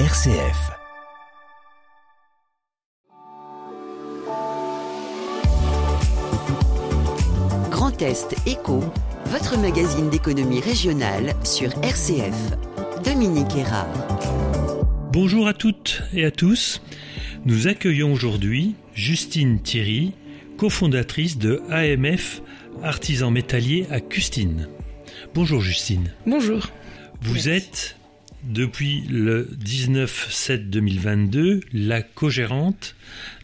RCF. Grand Est Éco, votre magazine d'économie régionale sur RCF. Dominique Erard. Bonjour à toutes et à tous. Nous accueillons aujourd'hui Justine Thierry, cofondatrice de AMF Artisan Métallier à Custine. Bonjour Justine. Bonjour. Vous êtes depuis le 19-7-2022 la co-gérante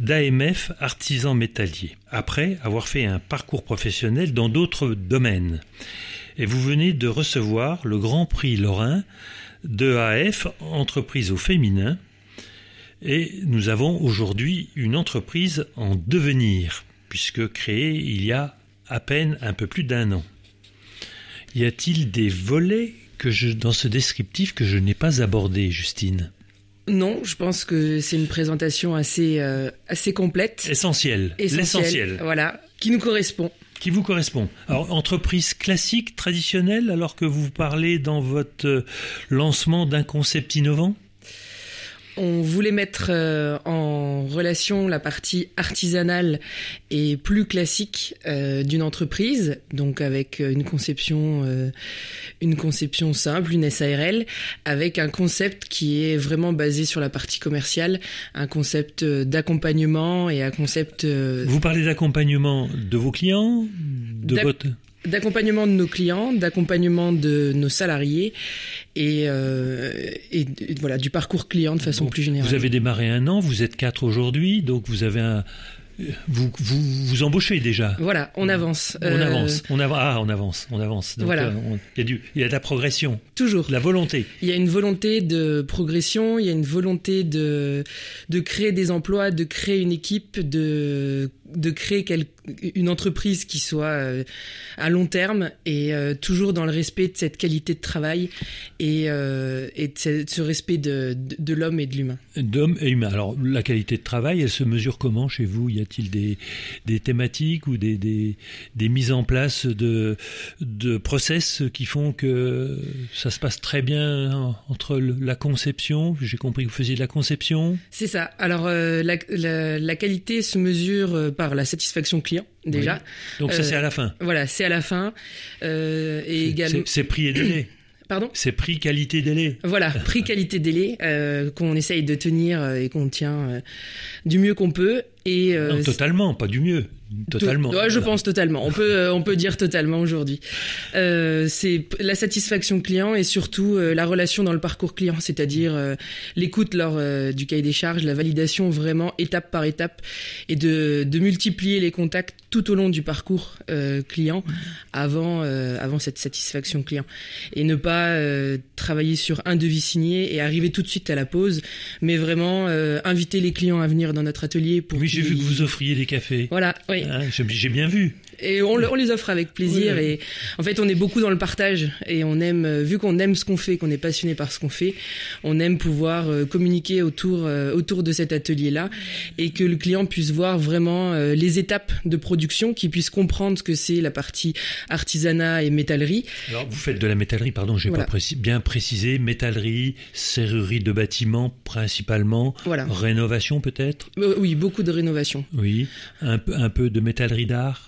d'AMF Artisan Métallier, après avoir fait un parcours professionnel dans d'autres domaines. Et vous venez de recevoir le Grand Prix Lorrain de AF, entreprise au féminin. Et nous avons aujourd'hui une entreprise en devenir, puisque créée il y a à peine un peu plus d'un an. Y a-t-il des volets que je, dans ce descriptif que je n'ai pas abordé, Justine Non, je pense que c'est une présentation assez, euh, assez complète. Essentielle. L'essentiel. Voilà, qui nous correspond. Qui vous correspond. Alors, entreprise classique, traditionnelle, alors que vous parlez dans votre euh, lancement d'un concept innovant? On voulait mettre euh, en relation la partie artisanale et plus classique euh, d'une entreprise, donc avec une conception, euh, une conception simple, une SARL, avec un concept qui est vraiment basé sur la partie commerciale, un concept d'accompagnement et un concept. Vous parlez d'accompagnement de vos clients, de votre d'accompagnement de nos clients, d'accompagnement de nos salariés et, euh, et, voilà du parcours client de façon plus générale. Vous avez démarré un an, vous êtes quatre aujourd'hui, donc vous avez un, vous, vous, vous embauchez déjà. Voilà, on avance. On euh... avance. On avance. Ah, on avance. On avance. Donc, voilà. Euh, il, y a du, il y a de la progression. Toujours. La volonté. Il y a une volonté de progression. Il y a une volonté de de créer des emplois, de créer une équipe, de de créer une entreprise qui soit euh, à long terme et euh, toujours dans le respect de cette qualité de travail et, euh, et de ce, respect de, de, de l'homme et de l'humain. D'homme et humain. Alors la qualité de travail, elle se mesure comment chez vous? Y a-t-il des, des thématiques ou des, des, des, mises en place de, de process qui font que ça se passe très bien entre la conception? J'ai compris que vous faisiez de la conception. C'est ça. Alors la, la, la, qualité se mesure par la satisfaction client déjà. Oui. Donc ça euh, c'est à la fin. Voilà, c'est à la fin. Euh, et également. C'est prix et délai. Pardon? C'est prix qualité délai. Voilà, prix qualité délai euh, qu'on essaye de tenir et qu'on tient euh, du mieux qu'on peut. Et euh, non, totalement, pas du mieux. Totalement. Ouais, je pense totalement. On peut, euh, on peut dire totalement aujourd'hui. Euh, c'est la satisfaction client et surtout euh, la relation dans le parcours client, c'est-à-dire l'écoute lors du cahier des charges, la validation vraiment étape par étape et de, de multiplier les contacts tout au long du parcours client avant, avant cette satisfaction client et ne pas travailler sur un devis signé et arriver tout de suite à la pause, mais vraiment inviter les clients à venir dans notre atelier pour. Oui, j'ai vu que vous offriez des cafés. Voilà, oui. Hein, j'ai bien vu. Et on, on, les offre avec plaisir. Oui, oui. Et en fait, on est beaucoup dans le partage. Et on aime, vu qu'on aime ce qu'on fait, qu'on est passionné par ce qu'on fait, on aime pouvoir euh, communiquer autour, euh, autour de cet atelier-là et que le client puisse voir vraiment euh, les étapes de production, qu'il puisse comprendre ce que c'est la partie artisanat et métallerie. Alors, vous faites de la métallerie, pardon, j'ai voilà. pas précis, bien précisé, métallerie, serrurerie de bâtiments principalement, voilà. rénovation peut-être? Oui, beaucoup de rénovation. Oui, un, un peu de métallerie d'art?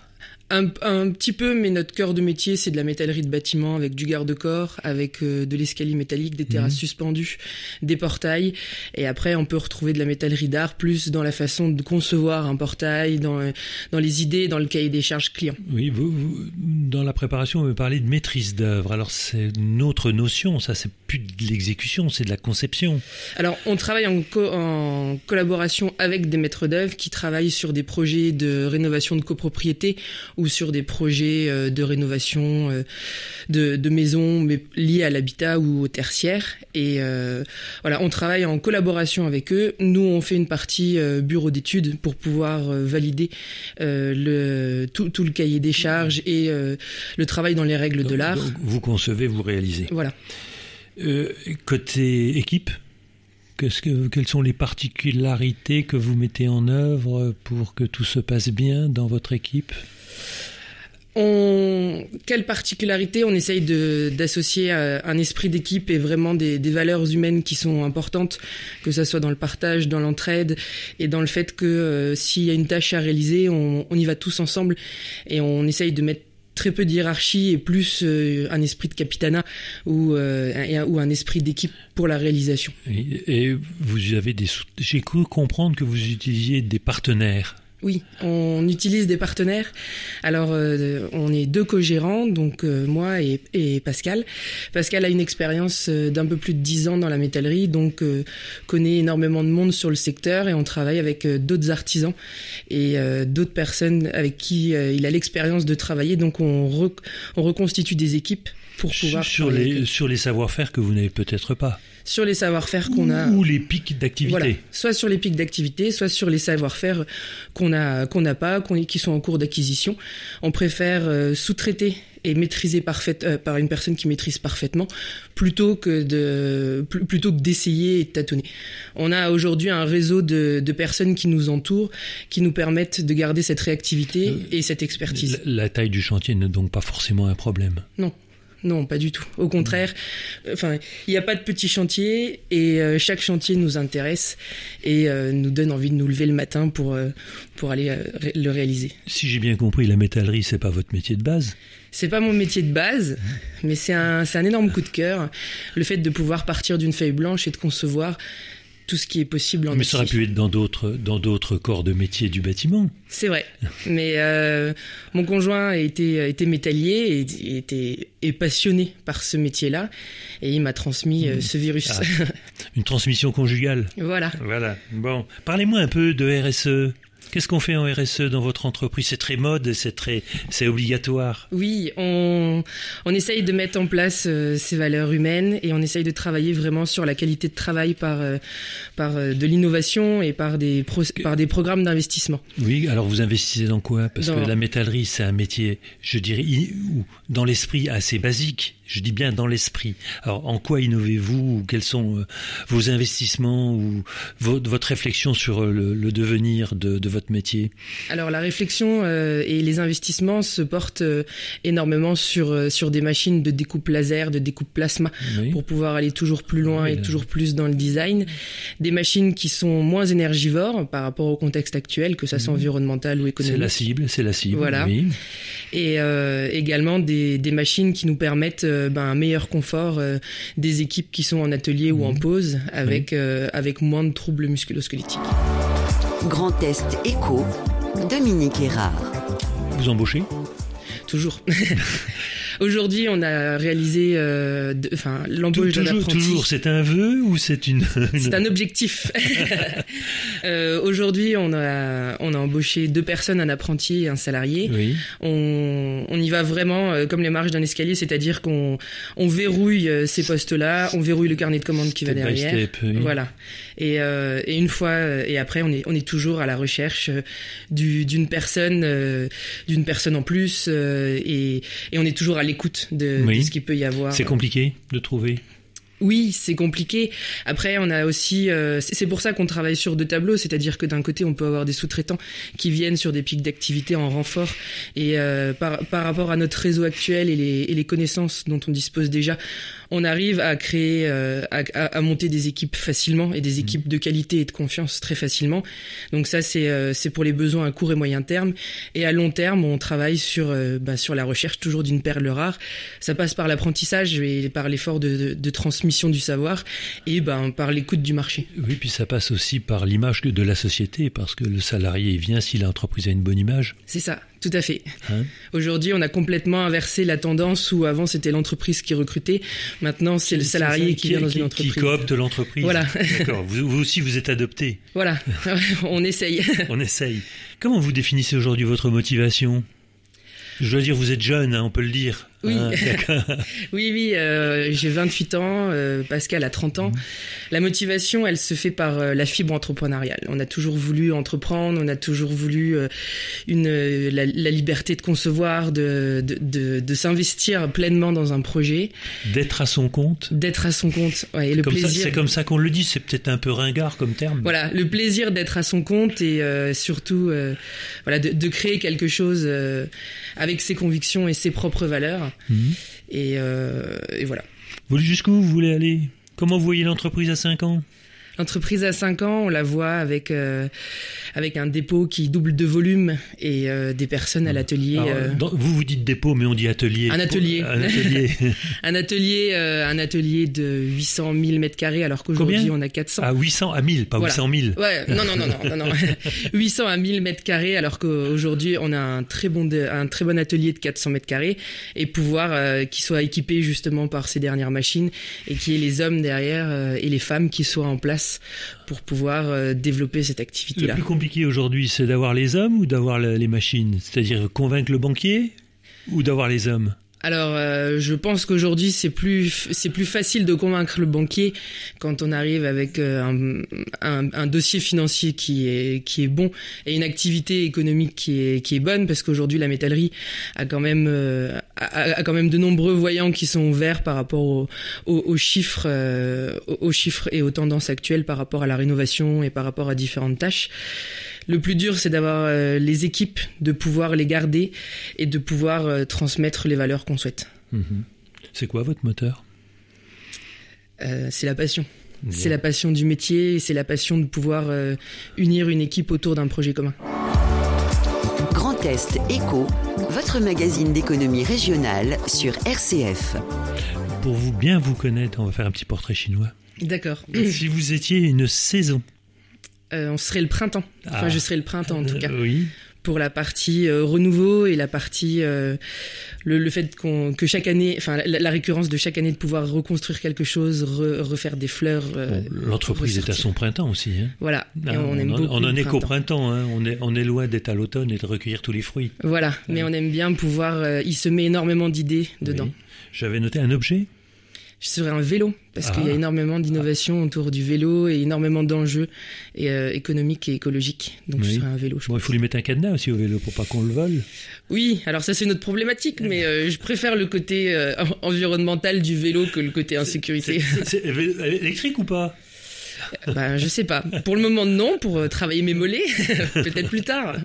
Un, un, petit peu, mais notre cœur de métier, c'est de la métallerie de bâtiment avec du garde-corps, avec euh, de l'escalier métallique, des terrasses mmh. suspendues, des portails. Et après, on peut retrouver de la métallerie d'art plus dans la façon de concevoir un portail, dans, dans les idées, dans le cahier des charges client. Oui, vous, vous dans la préparation, vous me parlez de maîtrise d'œuvre. Alors, c'est une autre notion, ça, c'est plus de l'exécution, c'est de la conception. Alors, on travaille en, co en collaboration avec des maîtres d'œuvre qui travaillent sur des projets de rénovation de copropriété ou sur des projets euh, de rénovation euh, de, de maisons mais liées à l'habitat ou au tertiaire. Et euh, voilà, on travaille en collaboration avec eux. Nous, on fait une partie bureau d'études pour pouvoir valider le, tout, tout, le cahier des charges et le travail dans les règles donc, de l'art. Vous concevez, vous réalisez. Voilà. côté équipe Quelles sont les particularités que vous mettez en œuvre pour que tout se passe bien dans votre équipe? On, quelle particularité on essaye d'associer un esprit d'équipe et vraiment des, valeurs humaines qui sont importantes, que ce soit dans le partage, dans l'entraide et dans le fait que euh, s'il y a une tâche à réaliser, on, y va tous ensemble et on essaye de mettre très peu de hiérarchie et plus euh, un esprit de capitanat ou, euh, ou un esprit d'équipe pour la réalisation. Et, et vous avez des... J'ai cru comprendre que vous utilisiez des partenaires oui, on utilise des partenaires. Alors, euh, on est deux co-gérants, donc euh, moi et, Pascal. Pascal a une expérience euh, d'un peu plus de dix ans dans la métallerie, donc connaît énormément de monde sur le secteur et on travaille avec d'autres artisans et d'autres personnes avec qui il a l'expérience de travailler. Donc, on, on reconstitue des équipes pour pouvoir sur les sur les savoir-faire que vous n'avez peut-être pas sur les savoir-faire qu'on a. Ou les pics d'activité. Voilà. Soit sur les pics d'activité, soit sur les savoir-faire qu'on a qu'on n'a pas, qui sont en cours d'acquisition. On préfère euh, sous-traiter et maîtriser parfaite, euh, par une personne qui maîtrise parfaitement plutôt que de plutôt que d'essayer et de tâtonner. On a aujourd'hui un réseau de, de, personnes qui nous entourent, qui nous permettent de garder cette réactivité euh, et cette expertise. La, la taille du chantier n'est donc pas forcément un problème. Non. Non, pas du tout. Au contraire, enfin, il n'y a pas de petit chantier et euh, chaque chantier nous intéresse et euh, nous donne envie de nous lever le matin pour euh, pour aller le réaliser. Si j'ai bien compris, la métallerie, c'est pas votre métier de base? C'est pas mon métier de base, mais c'est un c'est un énorme coup de cœur. Le fait de pouvoir partir d'une feuille blanche et de concevoir tout ce qui est possible en Mais ça aurait pu être dans d'autres dans d'autres corps de métier du bâtiment. C'est vrai. Mais euh, mon conjoint était était métallier et était est passionné par ce métier-là et il m'a transmis euh, ce virus. Ah. une transmission conjugale. Voilà. Voilà. Bon, parlez-moi un peu de RSE. Qu'est-ce qu'on fait en RSE dans votre entreprise? C'est très mode, c'est très, c'est obligatoire. Oui, on, on essaye de mettre en place euh, ces valeurs humaines et on essaye de travailler vraiment sur la qualité de travail par, euh, par euh, de l'innovation et par des, par des programmes d'investissement. Oui, alors vous investissez dans quoi? Parce que la métallerie, c'est un métier, je dirais, dans l'esprit assez basique. Je dis bien dans l'esprit. Alors, en quoi innovez-vous? Quels sont vos investissements? Ou votre, réflexion sur le, devenir de, de votre métier Alors la réflexion euh, et les investissements se portent euh, énormément sur euh, sur des machines de découpe laser, de découpe plasma pour pouvoir aller toujours plus loin et toujours plus dans le design. Des machines qui sont moins énergivores par rapport au contexte actuel, que ça soit mhm. environnemental ou économique. C'est la cible, c'est la cible. Voilà. Et également des, des machines qui nous permettent ben, un meilleur confort des équipes qui sont en atelier ou en mhm. pause avec avec moins de troubles musculosquelettiques. Grand Est Éco, Dominique Erard. Vous embauchez Toujours. Aujourd'hui, on a réalisé, euh, enfin, l'embauche de l'apprenti. Toujours, c'est un vœu ou c'est une, C'est un objectif. euh, Aujourd'hui, on a, on a embauché deux personnes, un apprenti et un salarié. Oui. On, on y va vraiment euh, comme les marches d'un escalier, c'est-à-dire qu'on on verrouille ces postes-là, on verrouille le carnet de commandes qui va derrière. Step, oui. Voilà. Et, euh, et, une fois, et après, on est, on est toujours à la recherche d'une personne, d'une personne en plus, et, et on est toujours à l'écoute de, ce qu'il peut y avoir. C'est compliqué de trouver oui, c'est compliqué. Après, on a aussi, euh, c'est pour ça qu'on travaille sur deux tableaux, c'est-à-dire que d'un côté, on peut avoir des sous-traitants qui viennent sur des pics d'activité en renfort, et euh, par, par rapport à notre réseau actuel et les, et les connaissances dont on dispose déjà, on arrive à créer, euh, à, à, monter des équipes facilement et des mmh. équipes de qualité et de confiance très facilement. Donc ça, c'est euh, c'est pour les besoins à court et moyen terme. Et à long terme, on travaille sur euh, bah, sur la recherche toujours d'une perle rare. Ça passe par l'apprentissage et par l'effort de, de, transmission du savoir et ben par l'écoute du marché. Oui, puis ça passe aussi par l'image de la société parce que le salarié vient si l'entreprise a une bonne image. C'est ça. Tout à fait. Hein Aujourd'hui, on a complètement inversé la tendance où avant c'était l'entreprise qui recrutait, maintenant c'est le salarié qui, vient dans une entreprise. Qui coopte l'entreprise. Voilà. D'accord. Vous, aussi, vous êtes adopté. Voilà. on essaye. on essaye. Comment vous définissez aujourd'hui votre motivation? Je dois dire, vous êtes jeune, hein, on peut le dire. Oui, ah, oui, oui. Euh, j'ai 28 ans. Euh, Pascal a 30 ans. Mhm. La motivation, elle se fait par euh, la fibre entrepreneuriale. On a toujours voulu entreprendre. On a toujours voulu une la, liberté de concevoir, de de, de, s'investir pleinement dans un projet. D'être à son compte. D'être à son compte. Ouais, et le plaisir. C'est comme ça qu'on le dit. C'est peut-être un peu ringard comme terme. Voilà, le plaisir d'être à son compte et surtout, voilà, de, de, créer quelque chose avec ses convictions et ses propres valeurs. Mhm. Euh, et, voilà. Jusqu'où vous voulez aller? Comment vous voyez l'entreprise à 5 ans? L'entreprise à 5 ans, on la voit avec euh, avec un dépôt qui double de volume et euh, des personnes à l'atelier. Euh. Vous vous dites dépôt, mais on dit atelier. Un atelier. un atelier. un atelier, un atelier de 800 000 mètres carrés, alors qu'aujourd'hui on a 400. À 800 à 1000, pas 800 000. Ouais, non, non, non, non, non, non. 800 à 1000 mètres carrés, alors qu'aujourd'hui on a un très bon, un très bon atelier de 400 mètres carrés et pouvoir qui soit équipé justement par ces dernières machines et qui ait les hommes derrière et les femmes qui soient en place pour pouvoir euh, développer cette activité-là. Le plus compliqué aujourd'hui, c'est d'avoir les hommes ou d'avoir les machines? C'est-à-dire convaincre le banquier ou d'avoir les hommes? Alors, euh, je pense qu'aujourd'hui, c'est plus c'est plus facile de convaincre le banquier quand on arrive avec euh, un, dossier financier qui est qui est bon et une activité économique qui est qui est bonne, parce qu'aujourd'hui, la métallerie a quand même euh, a, quand même de nombreux voyants qui sont ouverts par rapport aux, aux, chiffres aux chiffres et aux tendances actuelles par rapport à la rénovation et par rapport à différentes tâches. Le plus dur, c'est d'avoir euh, les équipes, de pouvoir les garder et de pouvoir euh, transmettre les valeurs qu'on souhaite. Mhm. C'est quoi votre moteur? Euh, C'est la passion. C'est la passion du métier, c'est la passion de pouvoir unir une équipe autour d'un projet commun. Grand Est Éco, votre magazine d'économie régionale sur RCF. Pour vous bien vous connaître, on va faire un petit portrait chinois. D'accord. Si vous étiez une saison, on serait le printemps. Enfin, ah. je serais le printemps en tout cas. oui. Pour la partie euh, renouveau et la partie euh, le, fait qu'on que chaque année, enfin la, récurrence de chaque année de pouvoir reconstruire quelque chose, refaire des fleurs. L'entreprise est à son printemps aussi. Hein. Voilà. Ah, on, aime on en est qu'au printemps. Hein. On est on est loin d'être à l'automne et de recueillir tous les fruits. Voilà. Mais on aime bien pouvoir y semer énormément d'idées dedans. J'avais noté un objet je serais un vélo parce qu'il y a ah. énormément d'innovations autour du vélo et énormément d'enjeux euh, économiques et écologiques. Donc je serais un vélo. bon, il faut lui mettre un cadenas aussi au vélo pour pas qu'on le vole. Oui, alors ça c'est notre problématique, mais euh, je préfère le côté euh, environnemental du vélo que le côté insécurité. C'est électrique ou pas? Ben, je sais pas. Pour le moment, non. Pour travailler mes mollets, peut-être plus tard.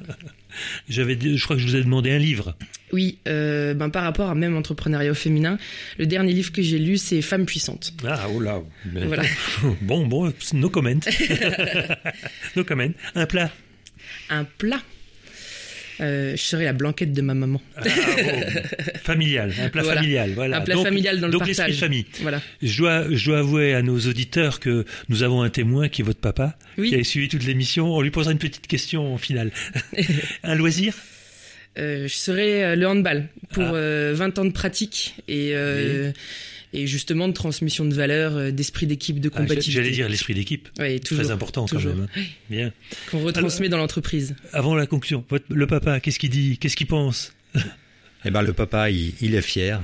J'avais, je crois que je vous ai demandé un livre. Oui, euh, ben par rapport à même entrepreneuriat au féminin, le dernier livre que j'ai lu, c'est Femmes puissantes. Ah, oh là. Voilà. bon, bon, no comment. no comment. Un plat. Un plat. Euh, je serais la blanquette de ma maman. Ah, familial, un plat familial. Voilà. Un plat familial dans le donc l'esprit de famille. Voilà. Je dois, je dois avouer à nos auditeurs que nous avons un témoin qui est votre papa, qui a suivi toute l'émission. On lui posera une petite question en finale. un loisir? Euh, je serais euh, le handball pour 20 ah. ans de pratique et et justement de transmission de valeurs, euh, d'esprit d'équipe, de ah, combativité. J'allais dire l'esprit d'équipe. Oui, toujours. Très important toujours. quand même. Hein. Bien. Qu'on retransmet dans l'entreprise. Avant la conclusion, le papa, qu'est-ce qu'il dit? Qu'est-ce qu'il pense? Eh ben, le papa, il, est fier.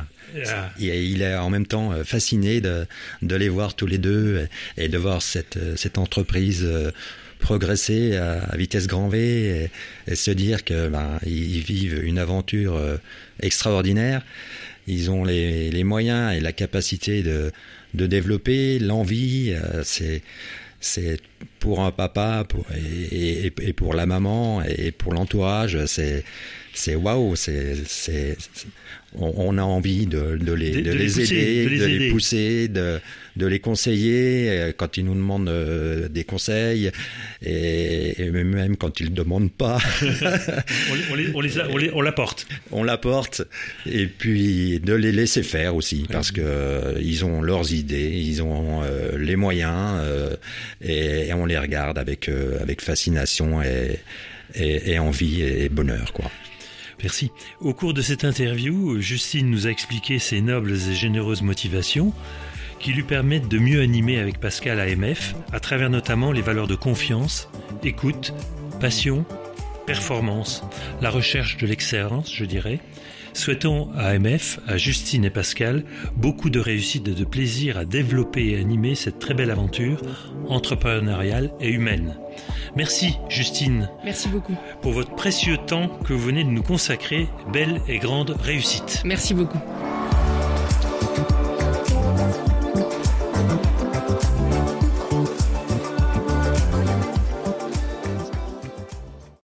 Ah. Il, est en même temps euh, fasciné de, de les voir tous les deux et, de voir cette, euh, cette entreprise progresser à, vitesse grand V et, se dire que ben, ils vivent une aventure extraordinaire ils ont les, les, moyens et la capacité de, de développer l'envie. Euh, c'est c'est pour un papa pour, et, et, et, pour la maman et pour l'entourage, c'est c'est waouh, c'est c'est on, a envie de, de les, de, les, aider, de les, pousser, de, de les conseiller euh, quand ils nous demandent euh, des conseils et, même quand ils ne demandent pas. on, les, on, les, on, l'apporte. On l'apporte et puis de les laisser faire aussi parce que euh, ils ont leurs idées, ils ont les moyens et, on les regarde avec avec fascination et, et, et envie et bonheur quoi. Merci. Au cours de cette interview, Justine nous a expliqué ses nobles et généreuses motivations qui lui permettent de mieux animer avec Pascal AMF à travers notamment les valeurs de confiance, écoute, passion, performance, la recherche de l'excellence, je dirais, Souhaitons à AMF, à Justine et Pascal, beaucoup de réussite et de plaisir à développer et animer cette très belle aventure entrepreneuriale et humaine. Merci Justine. Merci beaucoup. Pour votre précieux temps que vous venez de nous consacrer. Belle et grande réussite. Merci beaucoup.